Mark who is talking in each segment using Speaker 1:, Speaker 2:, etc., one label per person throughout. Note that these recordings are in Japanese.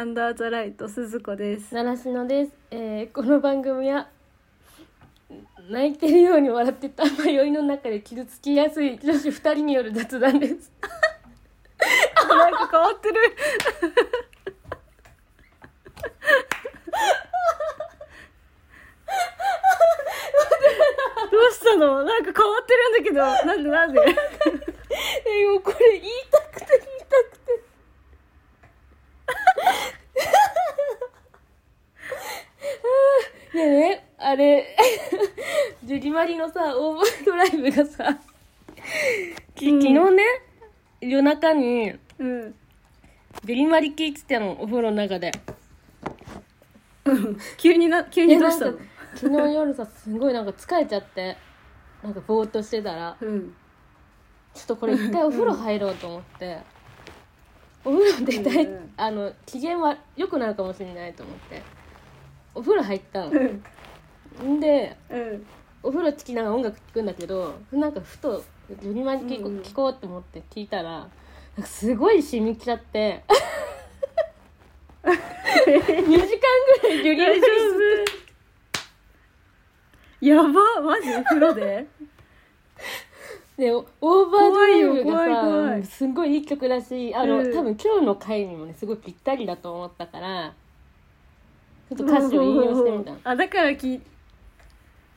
Speaker 1: アンダーザライト鈴子です。
Speaker 2: 習志野です、えーこの番組は泣いてるように笑ってた迷いの中で傷つきやすい女子二人による雑談です。
Speaker 1: なんか変わってる。どうしたの？なんか変わってるんだけど。なんでなんで？
Speaker 2: えもうこれ言いたくて言いたくねえねあれ。ジュリマリのさオーバードライブがさき昨日ね夜中に
Speaker 1: うん。
Speaker 2: ジュリマリ聞いてたのお風呂の中で。
Speaker 1: 急にな急にどうしたの？
Speaker 2: でなんか昨日夜さすごいなんか疲れちゃってなんかぼーっとしてたら
Speaker 1: うん。
Speaker 2: ちょっとこれ一回お風呂入ろうと思ってお風呂で大、
Speaker 1: うんうん
Speaker 2: あの機嫌は良くなるかもしれないと思ってお風呂入ったの。
Speaker 1: うん。
Speaker 2: んで
Speaker 1: うん。
Speaker 2: お風呂つきながら音楽聴くんだけどなんかふと「ジョニマリ聞こ,、
Speaker 1: う
Speaker 2: 聞こう」って思って聞いたらなんかすごい染みきちゃって。2時間ぐらいジョニマリ
Speaker 1: 大丈夫やばマジ風呂で？
Speaker 2: でオーバードライブがさすごいいい曲だしあの、
Speaker 1: うん。
Speaker 2: 多分今日の回にもねすごいぴったりだと思ったからちょっと歌詞を引用してみたの
Speaker 1: あだから聞い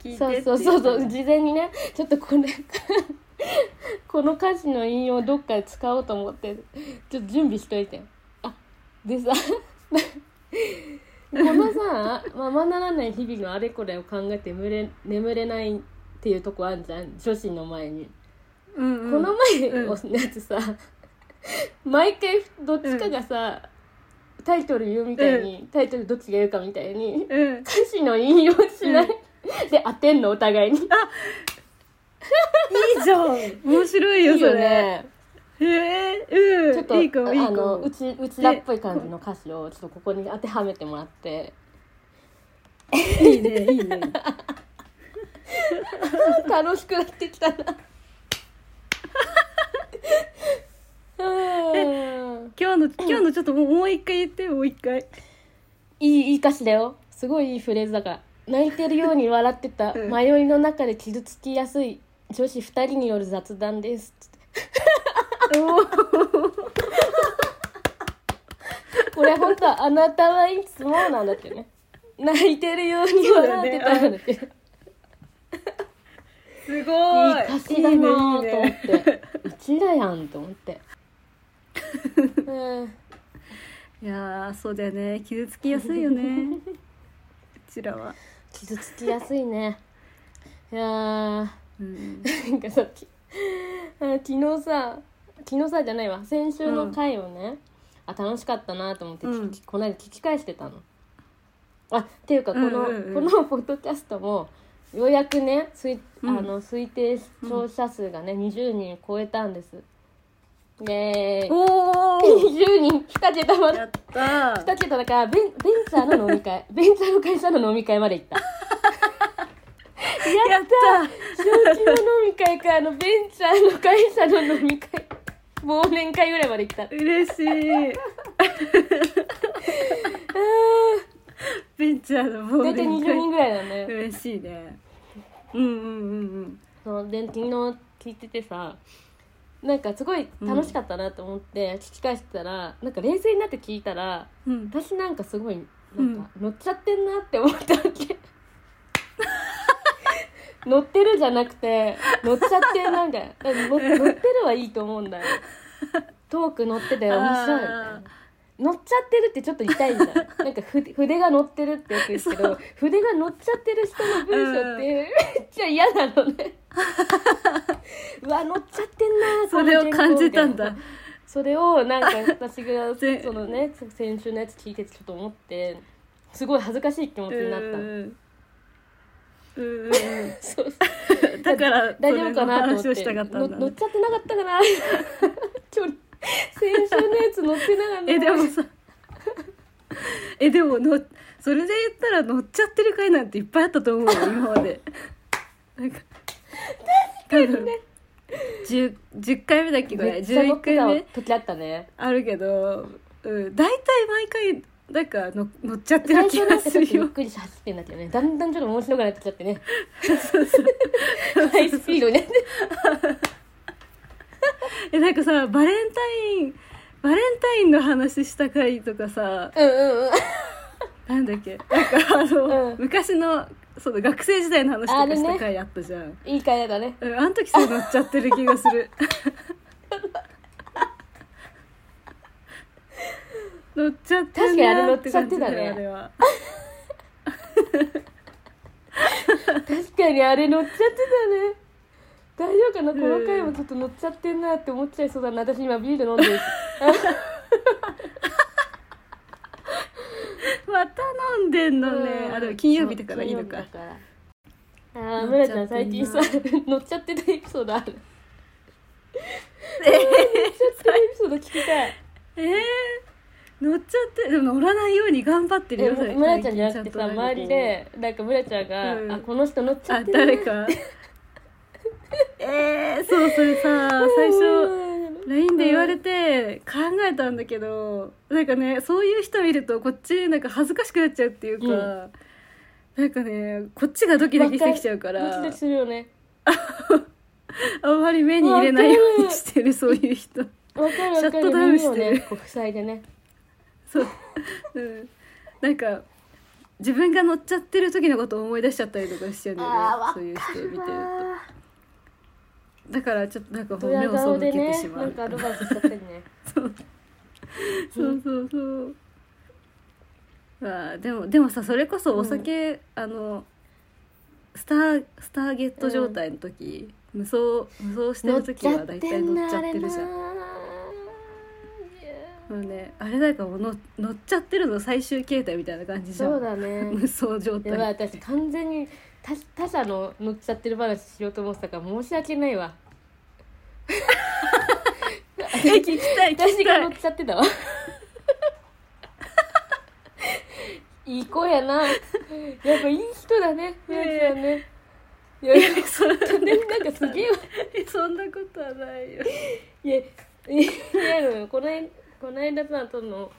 Speaker 1: 聞いて
Speaker 2: そうそうそうそう。事前にねちょっとこれ この歌詞の引用どっかで使おうと思ってちょっと準備しといて。あでさ このさままならない日々のあれこれを考えて眠れ眠れないっていうとこあんじゃん。女子の前に。
Speaker 1: うんうん。
Speaker 2: この前のやつさ、毎回どっちかがさ、タイトル言うみたいに、タイトルどっちが言うかみたいに
Speaker 1: うん。
Speaker 2: 歌詞の引用しない、で当てんの？お互いに。い
Speaker 1: いいじゃん。面白いよ
Speaker 2: い
Speaker 1: それへえうん。
Speaker 2: ちょっと
Speaker 1: いいかもいいか
Speaker 2: あの
Speaker 1: も
Speaker 2: うちうちらっぽい感じの歌詞をちょっとここに当てはめてもらって。
Speaker 1: いいねいいね。
Speaker 2: 楽しくなってきたなうん
Speaker 1: 今日の今日のちょっともうもう一回言ってもう一回。
Speaker 2: いいいい歌詞だよ。すごいいいフレーズだから。泣いてるように笑ってた。
Speaker 1: うん。
Speaker 2: 迷いの中で傷つきやすい。女子2人による雑談です。これ本当はあなたはいつもなんだってね。泣いてるように笑ってたんだって、
Speaker 1: すごい。
Speaker 2: いい歌詞だなと思って。うちらやんと思って。うん
Speaker 1: いやーそうだよね。傷つきやすいよね。うちらは。
Speaker 2: 傷つきやすいね。いやー。
Speaker 1: うん。
Speaker 2: なんかさき あ昨日さ昨日さじゃないわ。先週の回をね、あ楽しかったなと思って、
Speaker 1: うん。
Speaker 2: この間聞き返してたの。あっていうかこの、
Speaker 1: うんうんうん。
Speaker 2: このポッドキャストもようやくね推,、
Speaker 1: うん。
Speaker 2: あの推定視聴者数がね、20人超えたんです。イエーイ
Speaker 1: おお
Speaker 2: 20人2桁まで。
Speaker 1: やったー。
Speaker 2: 2桁だからベンベンチャーの飲み会。ベンチャーの会社の飲み会まで行った。
Speaker 1: やった
Speaker 2: 小規模飲み会か。あのベンチャーの会社の飲み会。忘年会ぐらいまで行った。
Speaker 1: 嬉しい。ベンチャーの忘
Speaker 2: 大体20
Speaker 1: 年会
Speaker 2: 人ぐらいだね。
Speaker 1: 嬉しいね。うんうんうん。
Speaker 2: そうで昨日聞いててさなんかすごい楽しかったなと思って聞き返してたら、なんか冷静になって聞いたら
Speaker 1: うん。うん
Speaker 2: 私なんかすごいなんか乗っちゃってんなって思ったわけ。乗ってるじゃなくて乗っちゃってなんか乗乗ってるはいいと思うんだよ。トーク乗ってて面白いみたいな。
Speaker 1: あ
Speaker 2: 乗っちゃってるってちょっと痛いんだな。んか筆筆が乗ってるってよく言うけど筆が乗っちゃってる人の文章って めっちゃ嫌なのね。うわ乗っちゃってんな
Speaker 1: ーそれを感じたんだ。
Speaker 2: それをなんか私が
Speaker 1: ぜ
Speaker 2: そのね先週のやつ聞いてちょっと思ってすごい恥ずかしい気持ちになった。の
Speaker 1: うんうん。だから
Speaker 2: 大丈夫かなと思って。乗っちゃってなかったかな。今日 先週のやつ乗ってなかった
Speaker 1: えでもさえでものそれで言ったら乗っちゃってる回なんていっぱいあったと思うよ 今まで。なんか多分 10, 10回目だっけこれ。
Speaker 2: めっちゃ乗
Speaker 1: 11
Speaker 2: ってた
Speaker 1: 回目
Speaker 2: 時あったね。
Speaker 1: あるけどうん大体毎回なんかの乗っちゃってる気がするよ。
Speaker 2: ょっくりんだけどねだんだんちょっと面白くなってきちゃってね。ハイスピードになって
Speaker 1: えなんかさバレンタインバレンタインの話した回とかさ
Speaker 2: うんうんうん。
Speaker 1: なんだっけなんかあの、
Speaker 2: うん。
Speaker 1: 昔のその学生時代の話とかした回あったじゃん。
Speaker 2: いい会だね。
Speaker 1: うんあの時それ乗っちゃってる気がする。乗っちゃってるなーって感じだよあ
Speaker 2: 確かにあれ乗っちゃってたね。
Speaker 1: れは。
Speaker 2: 確かにあれ乗っちゃってたね大丈夫かな？この回もちょっと乗っちゃってんなって思っちゃいそうだな。私今ビール飲んでる。し
Speaker 1: また飲んでんのね。あでも金曜日だからいいのか。
Speaker 2: ああ村ちゃん最近さ乗っちゃってたエピソードある。乗っちゃってるエピソード聞きたい。
Speaker 1: えー、乗っちゃってでも乗らないように頑張ってる
Speaker 2: え
Speaker 1: よ。最
Speaker 2: 村ちゃんじゃなくてさ周りでなんか村ちゃんが、
Speaker 1: うん。
Speaker 2: あこの人乗っちゃ
Speaker 1: あ
Speaker 2: ってる。
Speaker 1: 誰か？えー、そうそれさ最初 LINE で言われて考えたんだけどなんかねそういう人見るとこっちなんか恥ずかしくなっちゃうっていうか、
Speaker 2: うん。
Speaker 1: なんかねこっちがドキドキしてきちゃうから。
Speaker 2: ドキドキするよね。
Speaker 1: あんまり目に入れないようにしてるそういう人。シャットダウンしてる。
Speaker 2: ねこう塞いでね。
Speaker 1: そう、うん、なんか自分が乗っちゃってる時のことを思い出しちゃったりとかしちゃうんだよね。そういう人見てると。
Speaker 2: な
Speaker 1: だからちょっとなんか
Speaker 2: ドヤ
Speaker 1: 目を背けてしまう、
Speaker 2: なんかアドバイスしちゃってるね。
Speaker 1: そうそうそう。そうあーでもでもさそれこそお酒、あのスタースターゲット状態の時、無双無双してる時は大体乗っちゃってるじゃん。もうねあれだからもう乗乗っちゃってるの最終形態みたいな感じじゃん。
Speaker 2: そうだね。
Speaker 1: 無双状態。
Speaker 2: やばい私完全に他他者の乗っちゃってる話しようと思ってたから申し訳ないわ。
Speaker 1: え聞きたい聞
Speaker 2: 私が乗
Speaker 1: い。
Speaker 2: っちゃってたわ。いい子やな。やっぱいい人だね皆さんね。いや
Speaker 1: えそ
Speaker 2: なんかすげえわ。
Speaker 1: そんなことはないよ。
Speaker 2: いやいやいやこの間この間さその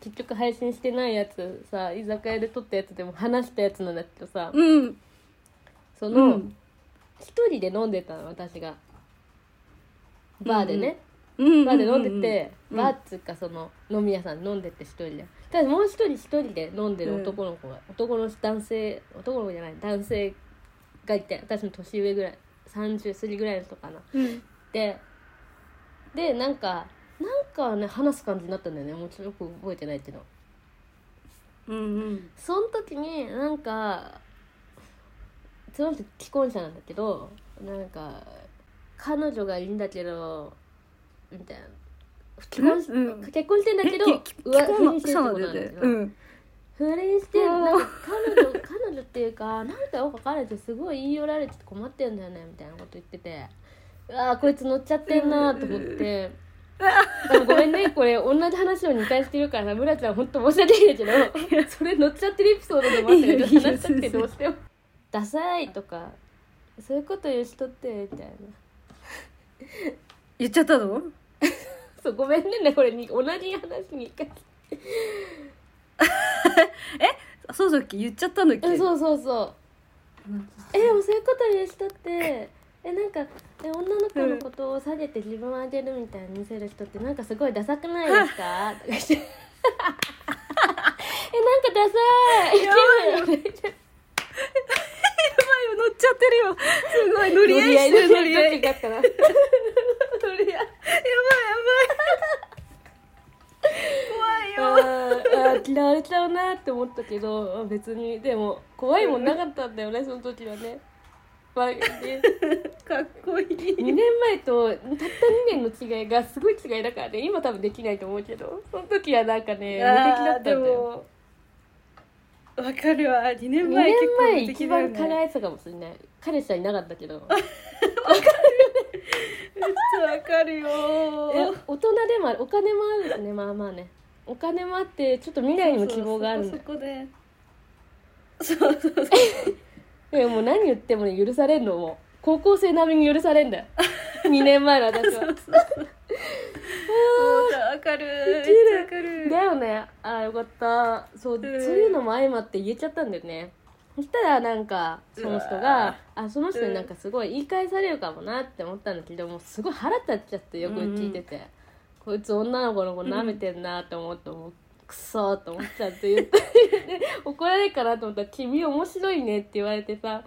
Speaker 2: 結局配信してないやつさ居酒屋で撮ったやつでも話したやつなんだけどさ。
Speaker 1: うん。
Speaker 2: その
Speaker 1: うん。
Speaker 2: 一、人で飲んでたの私がバーでね、
Speaker 1: うん。
Speaker 2: バーで飲んでて、
Speaker 1: うん
Speaker 2: バーっつうかその飲み屋さんで飲んでて一人で。ただもう一人一人で飲んでる男の子が、男の男性男の子じゃない男性がいて私の年上ぐらい30過ぎぐらいの人かな。
Speaker 1: うん。
Speaker 2: ででなんかなんかね話す感じになったんだよね。もうちょっとよく覚えてないけど
Speaker 1: うんうん。
Speaker 2: その時になんかその人既婚者なんだけどなんか彼女がいるんだけどみたいな。結婚し、
Speaker 1: うん。
Speaker 2: 結婚してんだけど不倫してるってことなんだけど、
Speaker 1: うん。
Speaker 2: 不倫して
Speaker 1: うん
Speaker 2: なんか彼女 彼女っていうかなんかよく彼女すごい言い寄られて困ってんだよねみたいなこと言ってて。うわーこいつ乗っちゃってんなと思って。でもごめんねこれ同じ話を2回してるからさ村ちゃん本当申し訳ないんだけどそれ乗っちゃってるエピソードでもあったけど話したくてどうしても「ダサい」とかそういうこと言う人ってみたいな
Speaker 1: 言っちゃったの？
Speaker 2: そうごめんねこれに同じ話に1回。
Speaker 1: そうだっけ？言っちゃったんだっけ？
Speaker 2: えそうそうそう。えでもそういうこと言う人ってえなんかえ女の子のことを下げて自分を上げるみたいに見せる人ってなんかすごいダサくないですか？とか言って。えなんかダサい
Speaker 1: いよやばいよ乗っちゃってるよ。すごい乗り合いしてる乗り合いやばいやばい。怖いよ。
Speaker 2: あ嫌われちゃうなって思ったけど別にでも怖いもんなかったんだよねその時はね。まあね。
Speaker 1: かっこいい。
Speaker 2: 2年前とたった2年の違いがすごい違いだからね今多分できないと思うけど。その時はなんかね無敵だったんだよ。
Speaker 1: もわかるわ。2年
Speaker 2: 2
Speaker 1: 前
Speaker 2: 年
Speaker 1: 結構無
Speaker 2: 前一番輝いてたかもしれない。彼氏はいなかったけど。
Speaker 1: めっちゃわかるよ。
Speaker 2: え大人でもあるお金もあるしね。まあまあね。お金もあってちょっと未来にも希望があるんだ。よ
Speaker 1: そこで。そうそうそう。
Speaker 2: でももう何言ってもね許されんの。もう高校生並みに許されんだよ。2年前の私は。
Speaker 1: もうさわわかる。めっちゃわかる。
Speaker 2: だよね。あーよかった。そう、
Speaker 1: ん。
Speaker 2: そういうのも相まって言えちゃったんだよね。そしたらなんかその人
Speaker 1: うわ
Speaker 2: があその人になんかすごい言い返されるかもなって思ったんだけどもうすごい腹立っちゃってよく聞いてて、こいつ女の子の子舐めてんなって思ってもうクソーって思っちゃって言ってで 怒られるかなと思ったら「君面白いね」って言われてさ。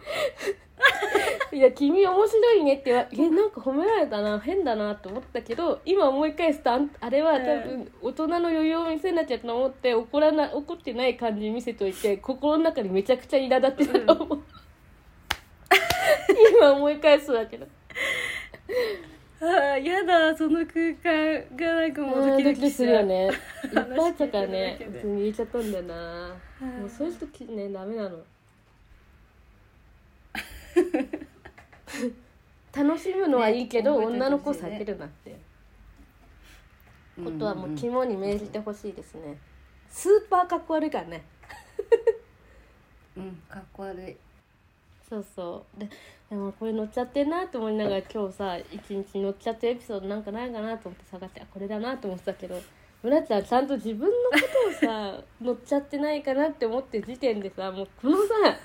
Speaker 2: いや君面白いねって言わえなんか褒められたな変だなって思ったけど今思い返すとあんあれは多分大人の余裕を見せなきゃと思って怒らな怒ってない感じ見せといて心の中にめちゃくちゃ苛立ってたと思う、今思い返すだけど
Speaker 1: あーやだその空間がなんかもうド
Speaker 2: ドキドキするよね。いっぱいあったからね
Speaker 1: てるだけで
Speaker 2: 普通に言えちゃったんだよな。
Speaker 1: うん
Speaker 2: もうそういう人きねダメなの。楽しむのはいいけど、
Speaker 1: ね
Speaker 2: 女の子避けるなって。ことはもう肝に銘じてほしいですね。スーパーかっこ悪いからね。
Speaker 1: うんかっこ悪い
Speaker 2: そうそう。ででもこれ乗っちゃってんなと思いながら今日さ一日乗っちゃってるエピソードなんかないかなと思って探してあこれだなと思ってたけど村ちゃんちゃんと自分のことをさ 乗っちゃってないかなって思ってる時点でさもうこのさ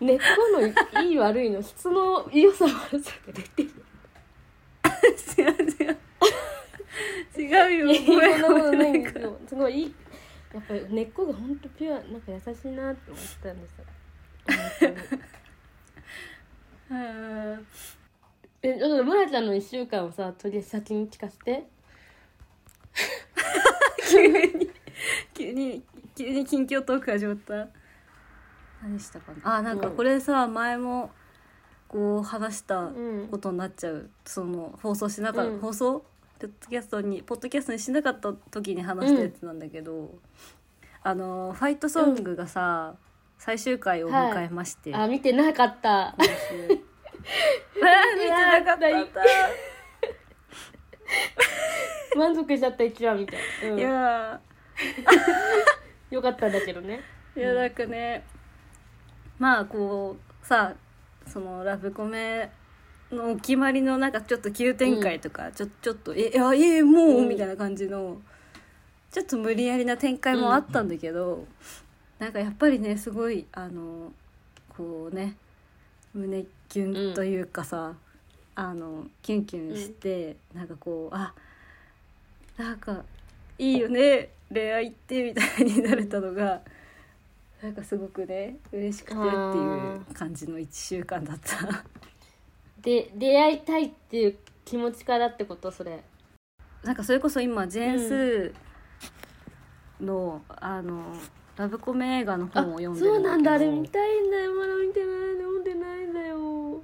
Speaker 2: 根っこのいい悪いの質の良さ悪さが出てる
Speaker 1: 違う違う。違うよ。
Speaker 2: そんなことないんですよ。すごいいい。やっぱり根っこが本当ピュアなんか優しいなって思ったんですよ
Speaker 1: うん
Speaker 2: えちょっと村ちゃんの1週間をさとりあえず先に聞かせて。
Speaker 1: 急に急に急に近況トーク始まった。何したかな。あなんかこれさ前もこう話した
Speaker 2: うん。
Speaker 1: ことになっちゃう、その放送しなかった、
Speaker 2: うん。
Speaker 1: 放送？ポッドキャストにポッドキャストにしなかった時に話したやつなんだけど、あのファイトソングがさ、最終回を迎えまして、
Speaker 2: あ見てなかった。
Speaker 1: 見てなかった。
Speaker 2: 満足しちゃった一話みたい。な、うん。
Speaker 1: いや
Speaker 2: よかったんだけどね。
Speaker 1: ーいやなんかね、まあこうさそのラブコメのお決まりのなんかちょっと急展開とか、ちょちょっと「えいやええもう？
Speaker 2: うん。
Speaker 1: みたいな感じのちょっと無理やりな展開もあったんだけど、なんかやっぱりねすごいあのこうね胸キュンというかさ、あのキュンキュンして、なんかこうあなんかいいよね恋愛ってみたいになれたのがなんかすごくね嬉しくてっていう感じの1週間だった。
Speaker 2: で出会いたいっていう気持ちからってこと？それ
Speaker 1: なんかそれこそ今ジェーンスーの、あのラブコメ映画の
Speaker 2: あ
Speaker 1: 本を読んで
Speaker 2: そう
Speaker 1: るんだけど。
Speaker 2: なんだ。あれ見たいんだよまだ見てない読んでないんだよ。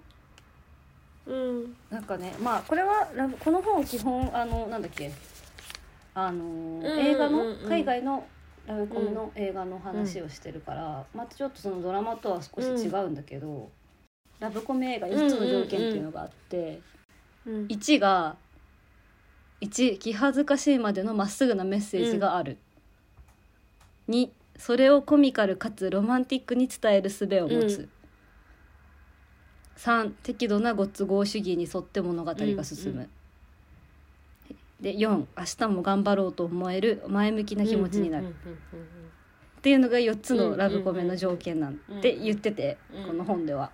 Speaker 2: うん。
Speaker 1: なんかねまあこれはラブこの本基本あのなんだっけ。あの、
Speaker 2: んうん
Speaker 1: 映画の
Speaker 2: うんうん
Speaker 1: 海外のラブコメの映画の話をしてるから、またちょっとそのドラマとは少し違うんだけど、ラブコメ映画4つの条件っていうのがあって、
Speaker 2: うん。
Speaker 1: 1が1気恥ずかしいまでのまっすぐなメッセージがある、2それをコミカルかつロマンティックに伝える術を持つ、
Speaker 2: うん。
Speaker 1: 3適度なご都合主義に沿って物語が進む、
Speaker 2: うんうん
Speaker 1: で4明日も頑張ろうと思える前向きな気持ちになる、っていうのが4つのラブコメの条件なんて言ってて、
Speaker 2: うん。
Speaker 1: この本では。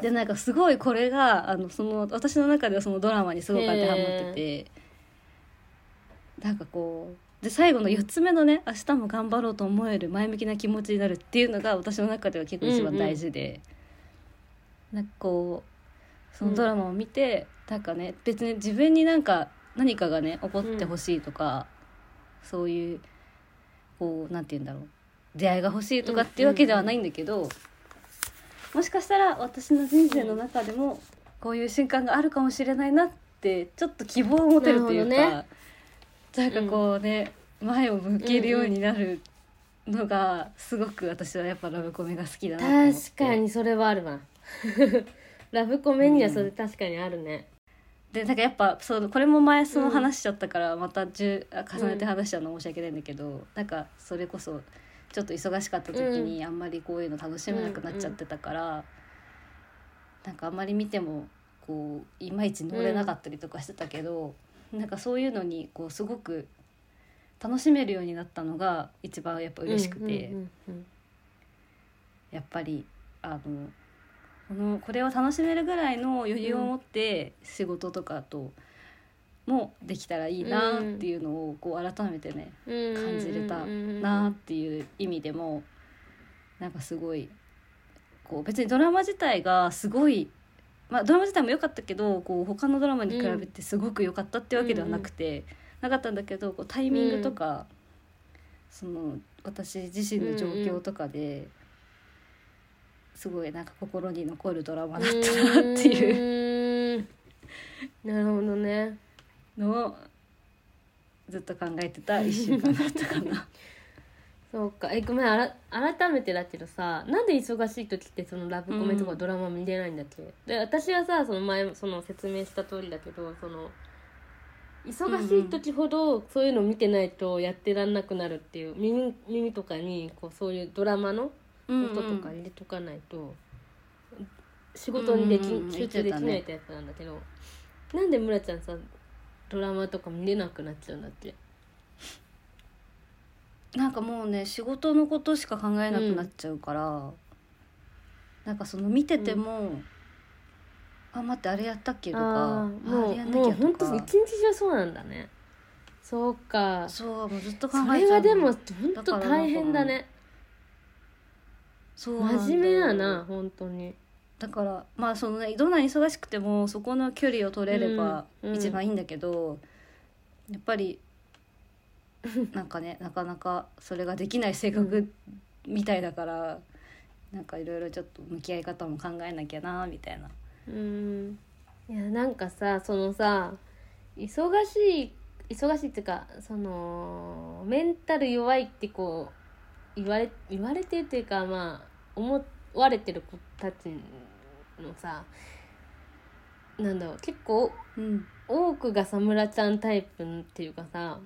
Speaker 1: でなんかすごいこれがあのその私の中ではそのドラマにすごく当てはまってて、なんかこうで最後の4つ目のね「明日も頑張ろうと思える前向きな気持ちになる」っていうのが私の中では結構一番大事で、なんかこうそのドラマを見て、なんかね別に自分になんか何かがね起こってほしいとか、そういうこうなんて言うんだろう出会いが欲しいとかっていうわけではないんだけど、もしかしたら私の人生の中でもこういう瞬間があるかもしれないなってちょっと希望を持てるというか、なんかこうね、前を向けるようになるのがすごく私はやっぱラブコメが好きだな
Speaker 2: 確かにそれはあるわ。ラブコメにはそれ確かにあるね、
Speaker 1: でなんかやっぱそうこれも前その話しちゃったからまた10あ重ねて話しちゃうの申し訳ないんだけど、なんかそれこそちょっと忙しかった時にあんまりこういうの楽しめなくなっちゃってたから、なんかあんまり見てもこういまいち乗れなかったりとかしてたけど、なんかそういうのにこうすごく楽しめるようになったのが一番やっぱ嬉しくて、
Speaker 2: うんうん
Speaker 1: やっぱりあのこのこれを楽しめるぐらいの余裕を持って仕事とかともできたらいいなっていうのをこう改めてね感じれたなっていう意味でもなんかすごいこう別にドラマ自体がすごい、まあ、ドラマ自体も良かったけどこう他のドラマに比べてすごく良かったってわけではなくて、なかったんだけどこうタイミングとか、その私自身の状況とかで、すごいなんか心に残るドラマだったなっていう。
Speaker 2: うなるほどね。
Speaker 1: のをずっと考えてた1週間だったかな。
Speaker 2: そうか。えごめんあら改めてだけどさなんで忙しい時ってそのラブコメとか
Speaker 1: うん。
Speaker 2: ドラマ見れないんだっけ、で私はさその前その説明した通りだけどその忙しい時ほどそういうの見てないとやってらんなくなるっていう耳耳とかにこうそういうドラマの音とか入れとかないと、仕事にでき、
Speaker 1: うんうんうん。
Speaker 2: 集中できないってやつなんだけど、なんで村ちゃんさドラマとか見れなくなっちゃうんだっけ？
Speaker 1: なんかもうね仕事のことしか考えなくなっちゃうから、なんかその見てても「あ待ってあれやったっけ?」とか
Speaker 2: あ「ーもう
Speaker 1: あれやんな
Speaker 2: もう
Speaker 1: きゃ」とか。
Speaker 2: 本当一日中そうなんだね。そうか。
Speaker 1: そうもうずっと考
Speaker 2: そ
Speaker 1: えちゃうの。
Speaker 2: れはでも本当大変だね。
Speaker 1: そう
Speaker 2: 真面目やな本当に。
Speaker 1: だからまあそのねどんなに忙しくてもそこの距離を取れれば
Speaker 2: うん。
Speaker 1: 一番いいんだけど、やっぱり なんかねなかなかそれができない性格みたいだから、なんかいろいろちょっと向き合い方も考えなきゃなみたいな。
Speaker 2: うんいやなんかさそのさ忙しい忙しいっていうかそのメンタル弱いってこう言われ言われてるっていうかまあ思われてる子たちのさなんだろう結構
Speaker 1: うん
Speaker 2: 多くがさ村ちゃんタイプっていうかさ、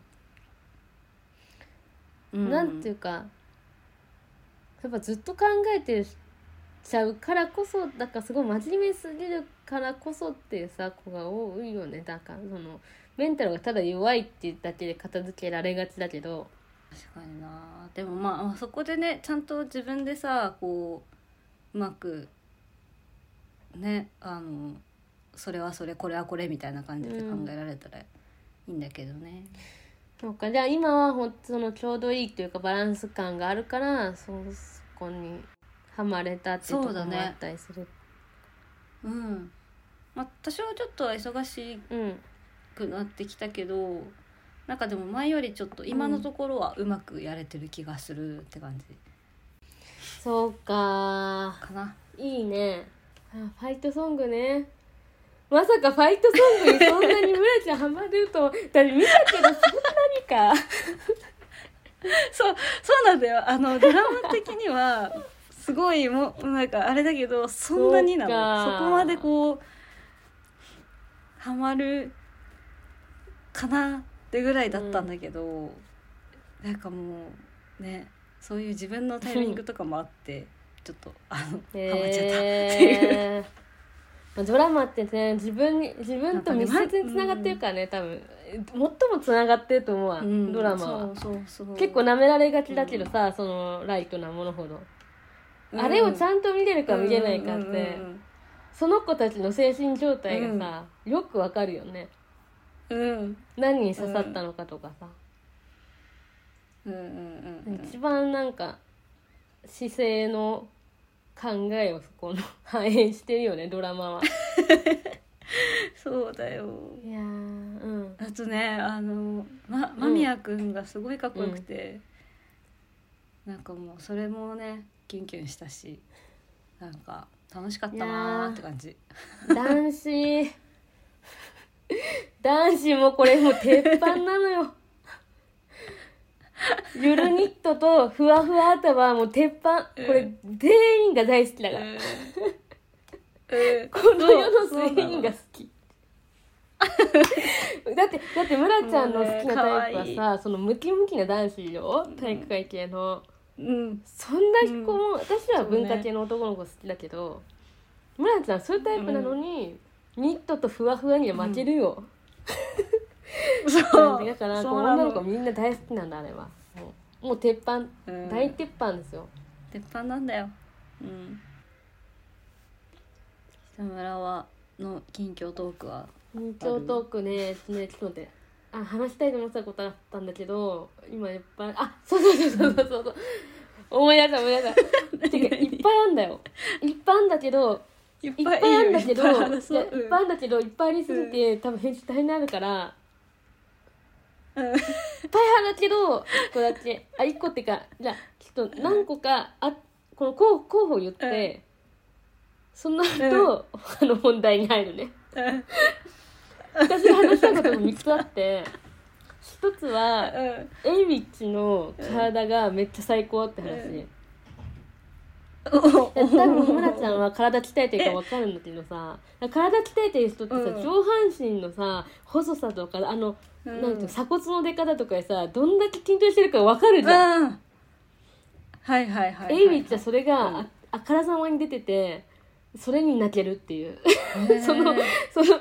Speaker 2: なんていうかやっぱずっと考えてちゃうからこそだからすごい真面目すぎるからこそっていうさ子が多いよね。だからそのメンタルがただ弱いっていうだけで片付けられがちだけど。
Speaker 1: 確かにな。でもまあまあそこでねちゃんと自分でさこううまくねあのそれはそれこれはこれみたいな感じで考えられたらいいんだけどね、
Speaker 2: そうか。じゃあ今はほんとそのちょうどいいっていうかバランス感があるからそこにはまれたっていうところもあったりする。
Speaker 1: うん。まあ多少ちょっとは忙し
Speaker 2: うん
Speaker 1: くなってきたけどなんかでも前よりちょっと今のところはうまくやれてる気がするって感じ。
Speaker 2: そうか。
Speaker 1: かな、
Speaker 2: いいね。あファイトソングねまさかファイトソングにそんなに村ちゃんハマるとだって見たけどそんなにか。
Speaker 1: そうそうなんだよ。あのドラマ的にはすごいもうなんかあれだけどそんなになの。そこまでこうハマるかなってぐらいだったんだけど、なんかもうねそういう自分のタイミングとかもあってちょっとあの、ハマっちゃったっていう。
Speaker 2: へードラマってね自分に自分と密接につながってるからね多分。最もつながってると思うわ、
Speaker 1: うん。
Speaker 2: ドラマは。結構なめられがちだけどさ、そのライトなものほど、あれをちゃんと見れるか見れないかって、
Speaker 1: うんうんうん
Speaker 2: その子たちの精神状態がさ、よくわかるよね。
Speaker 1: うん。
Speaker 2: 何に刺さったのかとかさ、
Speaker 1: うんうんうんうん。
Speaker 2: 一番なんか姿勢の考えをそこの反映してるよねドラマは。
Speaker 1: そうだよ。
Speaker 2: いやーうん。
Speaker 1: あとねあの、ま、間宮君がすごいかっこよくて、なんかもうそれもねキュンキュンしたしなんか楽しかったなーって感じ。
Speaker 2: 男子。男子もこれもう鉄板なのよ ゆるニットとふわふわ頭はもう鉄板これ全員が大好きだから、この世の全員が好き。だってだって村ちゃんの好きなタイプは
Speaker 1: もうね
Speaker 2: さ、そのムキムキな男子よ。体育会系の、
Speaker 1: うん。
Speaker 2: そんな子も、私は文化系の男の子好きだけど、村ちゃんそういうタイプなのに、ニットとふわふわには負けるよ、
Speaker 1: そう。
Speaker 2: だから女の子
Speaker 1: の
Speaker 2: みんな大好きなんだあれはもう鉄板
Speaker 1: うん。
Speaker 2: 大鉄板ですよ。
Speaker 1: 鉄板なんだよ。うん。北村はの近況トークは
Speaker 2: 緊張トークね。ねちょっと待って。あ話したいと思ってたことあったんだけど今いっぱいあそうそうそうそうそう。そう思い出した思い出した。てか いっぱいあんだよ。いっぱいあんだけど
Speaker 1: いっ
Speaker 2: ぱいあんだけどい
Speaker 1: いっぱい
Speaker 2: あんだけどいっぱいありすぎて、多分編集大変になるから
Speaker 1: うん
Speaker 2: いっぱいあるけど1個だけあ1個っていうかじゃあちょっと何個かあこの候候補言って、その後、あの本題に入るね。
Speaker 1: うん。
Speaker 2: 私が話したいことが3つあって一つは
Speaker 1: うん。
Speaker 2: エイミッチの体がめっちゃ最高って話、
Speaker 1: うん
Speaker 2: 多分 村ちゃんは体鍛えてるか分かるんだけどさ体鍛えてる人ってさ、
Speaker 1: うん。
Speaker 2: 上半身のさ細さとかあの、
Speaker 1: うん。
Speaker 2: なんて鎖骨の出方とかでさどんだけ筋トレしてるか分かるじゃん、
Speaker 1: うん。はいはいはいはい
Speaker 2: エイミッチはそれが、
Speaker 1: うん。
Speaker 2: ああからさまに出ててそれに泣けるっていう。そのその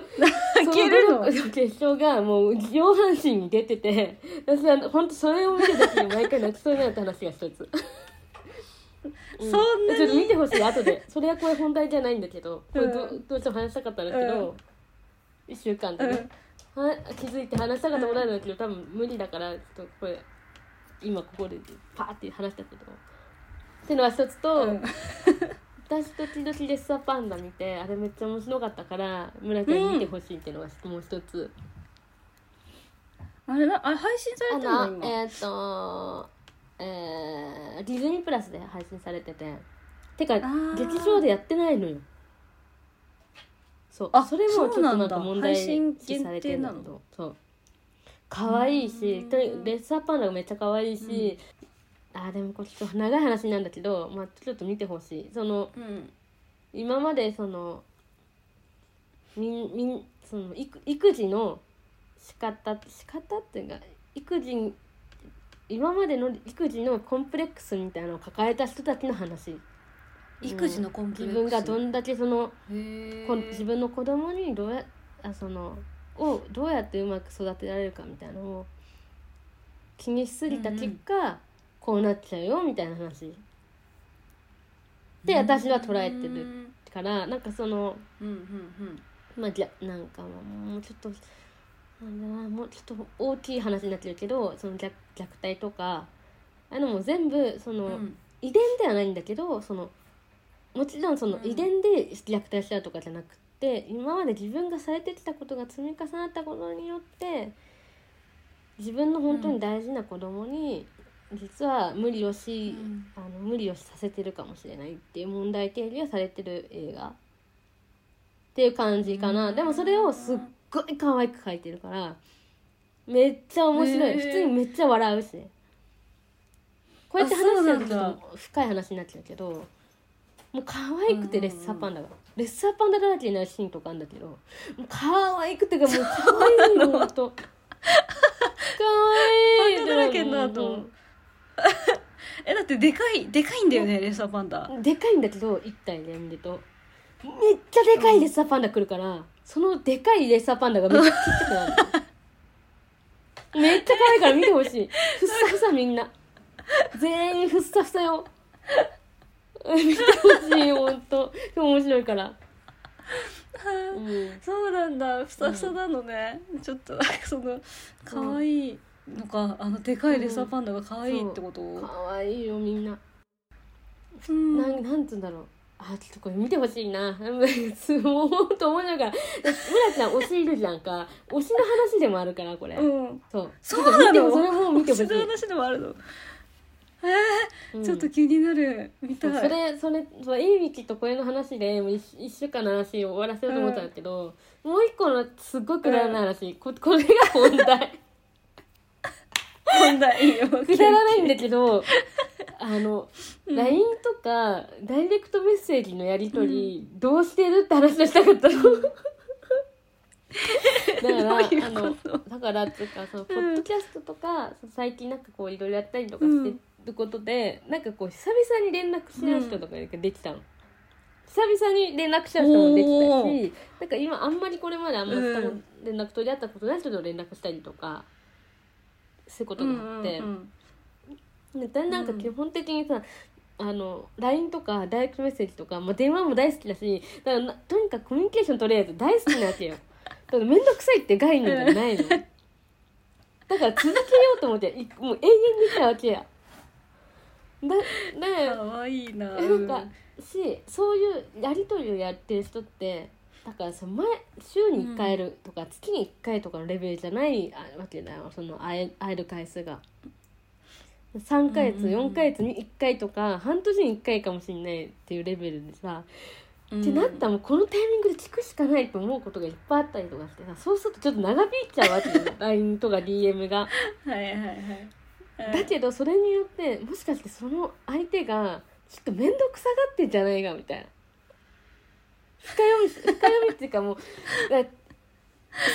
Speaker 1: 泣けるの？
Speaker 2: 結晶がもう上半身に出てて私は本当それを見る時に毎回泣きそうになるって話が一つ。う
Speaker 1: そんなに？
Speaker 2: ちょっと見てほしい後で。それはこれ本題じゃないんだけど。これど,、
Speaker 1: う
Speaker 2: どうしても話したかったんだけど、一1週間でね、は気づいて話したかったことあるんだけど多分無理だからちょっとこれ今ここでパーって話したけどっていうのは一つと、
Speaker 1: うん。
Speaker 2: 私時々レッサーパンダ見てあれめっちゃ面白かったから村ちゃんに見てほしいっていうのがもう一つ、
Speaker 1: あれなあれ配信さ
Speaker 2: あ
Speaker 1: れてるの今？
Speaker 2: のえっ、とえー、ディズニープラスで配信されてて。てか
Speaker 1: ー。
Speaker 2: 劇場でやってないのよ。そう。
Speaker 1: あ
Speaker 2: それもちょっとなんか問題視されてるんだけどそう。可愛いしレッサーパンダがめっちゃ可愛いし、あーでもこれちょっと長い話なんだけど、まあ、ちょっと見てほしい。その
Speaker 1: うん。
Speaker 2: 今までそのみんみんその育育児の仕方仕方っていうか育児に今までの育児のコンプレックスみたいなのを抱えた人たちの話。
Speaker 1: 育児のコンプレックス？
Speaker 2: 自分がどんだけその自分の子供にどうやあそのをどうやってうまく育てられるかみたいなのを気にしすぎた結果、こうなっちゃうよみたいな話。で私は捉えてる
Speaker 1: うん
Speaker 2: からなんかその
Speaker 1: うんうん。
Speaker 2: まあじゃなんかもうちょっともうちょっと大きい話になってるけどその虐虐待とかあのも全部その、
Speaker 1: うん。
Speaker 2: 遺伝ではないんだけどそのもちろんその
Speaker 1: うん。
Speaker 2: 遺伝で虐待しちゃうとかじゃなくて、今まで自分がされてきたことが積み重なったことによって自分の本当に大事な子供に、実は無理をし、
Speaker 1: うん。
Speaker 2: あの無理をさせてるかもしれないっていう問題定義がされてる映画っていう感じかな、
Speaker 1: うん。
Speaker 2: でもそれをすっごい可愛く描いてるからめっちゃ面白い、普通にめっちゃ笑うし。こうやって話しちゃうとちょっと深い話になっちゃうけどもう可愛くてレッサーパンダが、レッサーパンダだらけになるシーンとかあるんだけどもう可愛くてかもう可愛いのほんと可愛い
Speaker 1: パンダだらけになると
Speaker 2: うん
Speaker 1: えだってでかいでかいんだよねレッサーパンダ。
Speaker 2: でかいんだけど一体で見ると。めっちゃでかいレッサーパンダ来るから、そのでかいレッサーパンダがめっちゃちっちゃくなる。めっちゃ可愛いから見てほしい。ふっさふさみんな。全員ふっさふさよ。見てほしいほんと。面白いから、うん、
Speaker 1: そうなんだ。ふさふさなのね、ちょっとその可愛い。のかあのでかいレッサーパンダが可愛いってこと、
Speaker 2: 可愛いよみんな。
Speaker 1: うん。
Speaker 2: なんなんつうんだろうあちょっとこれ見てほしいな。す もうほんと面白いから村ちゃん推しいるじゃんか。推しの話でもあるからこれ、
Speaker 1: うん。
Speaker 2: そう。
Speaker 1: そうなの？
Speaker 2: ちょっと見てそれも見てほしい。
Speaker 1: 推しの話でもあるの？え
Speaker 2: うん。
Speaker 1: ー、ちょっと気になる。見たい。
Speaker 2: それそれそうエイミキとこれの話でもう一一週間の話を終わらせようと思ったんだけど、もう一個のすっごいくだらない話、ここれが本題。
Speaker 1: 問題いいよ。
Speaker 2: くだらないんだけどあの、
Speaker 1: うん。
Speaker 2: LINE とかダイレクトメッセージのやり取り、どうしてるって話をしたかったの。だからあのだからっていうかそのポッドキャストとか、最近なんかこういろいろやったりとかしてることで、なんかこう久々に連絡し合う人とかができたの、久々に連絡した人もできた
Speaker 1: お
Speaker 2: しなんか今あんまりこれまであんま
Speaker 1: うん
Speaker 2: 多分連絡取り合ったことない人と連絡したりとかそういうことがあって、
Speaker 1: うんうん
Speaker 2: でだんだんなんか基本的にさ、あの LINE とかダイレクトメッセージとか、まあ、電話も大好きだしだからなとにかくコミュニケーション取れるやつ大好きなわけよ。だから面倒くさいって概念がないの。だから続けようと思っていもう永遠にしたわけや。だだよ
Speaker 1: かわいいな。
Speaker 2: なんかしそういうやり取りをやってる人ってだからその前週に1回るとか月に1回とかのレベルじゃないあわけだよ。その会え会える回数が。3ヶ月
Speaker 1: うん。うんうん
Speaker 2: 4ヶ月に1回とか半年に1回かもしれないっていうレベルでさ、
Speaker 1: うん。
Speaker 2: ってなったらもうこのタイミングで聞くしかないと思うことがいっぱいあったりとかしてさそうするとちょっと長引いちゃうわけよ。LINE とか DM が。
Speaker 1: はいはいはい。
Speaker 2: だけどそれによってもしかしてその相手がちょっと面倒くさがってんじゃないかみたいな。深読み深読みっていうかもう だ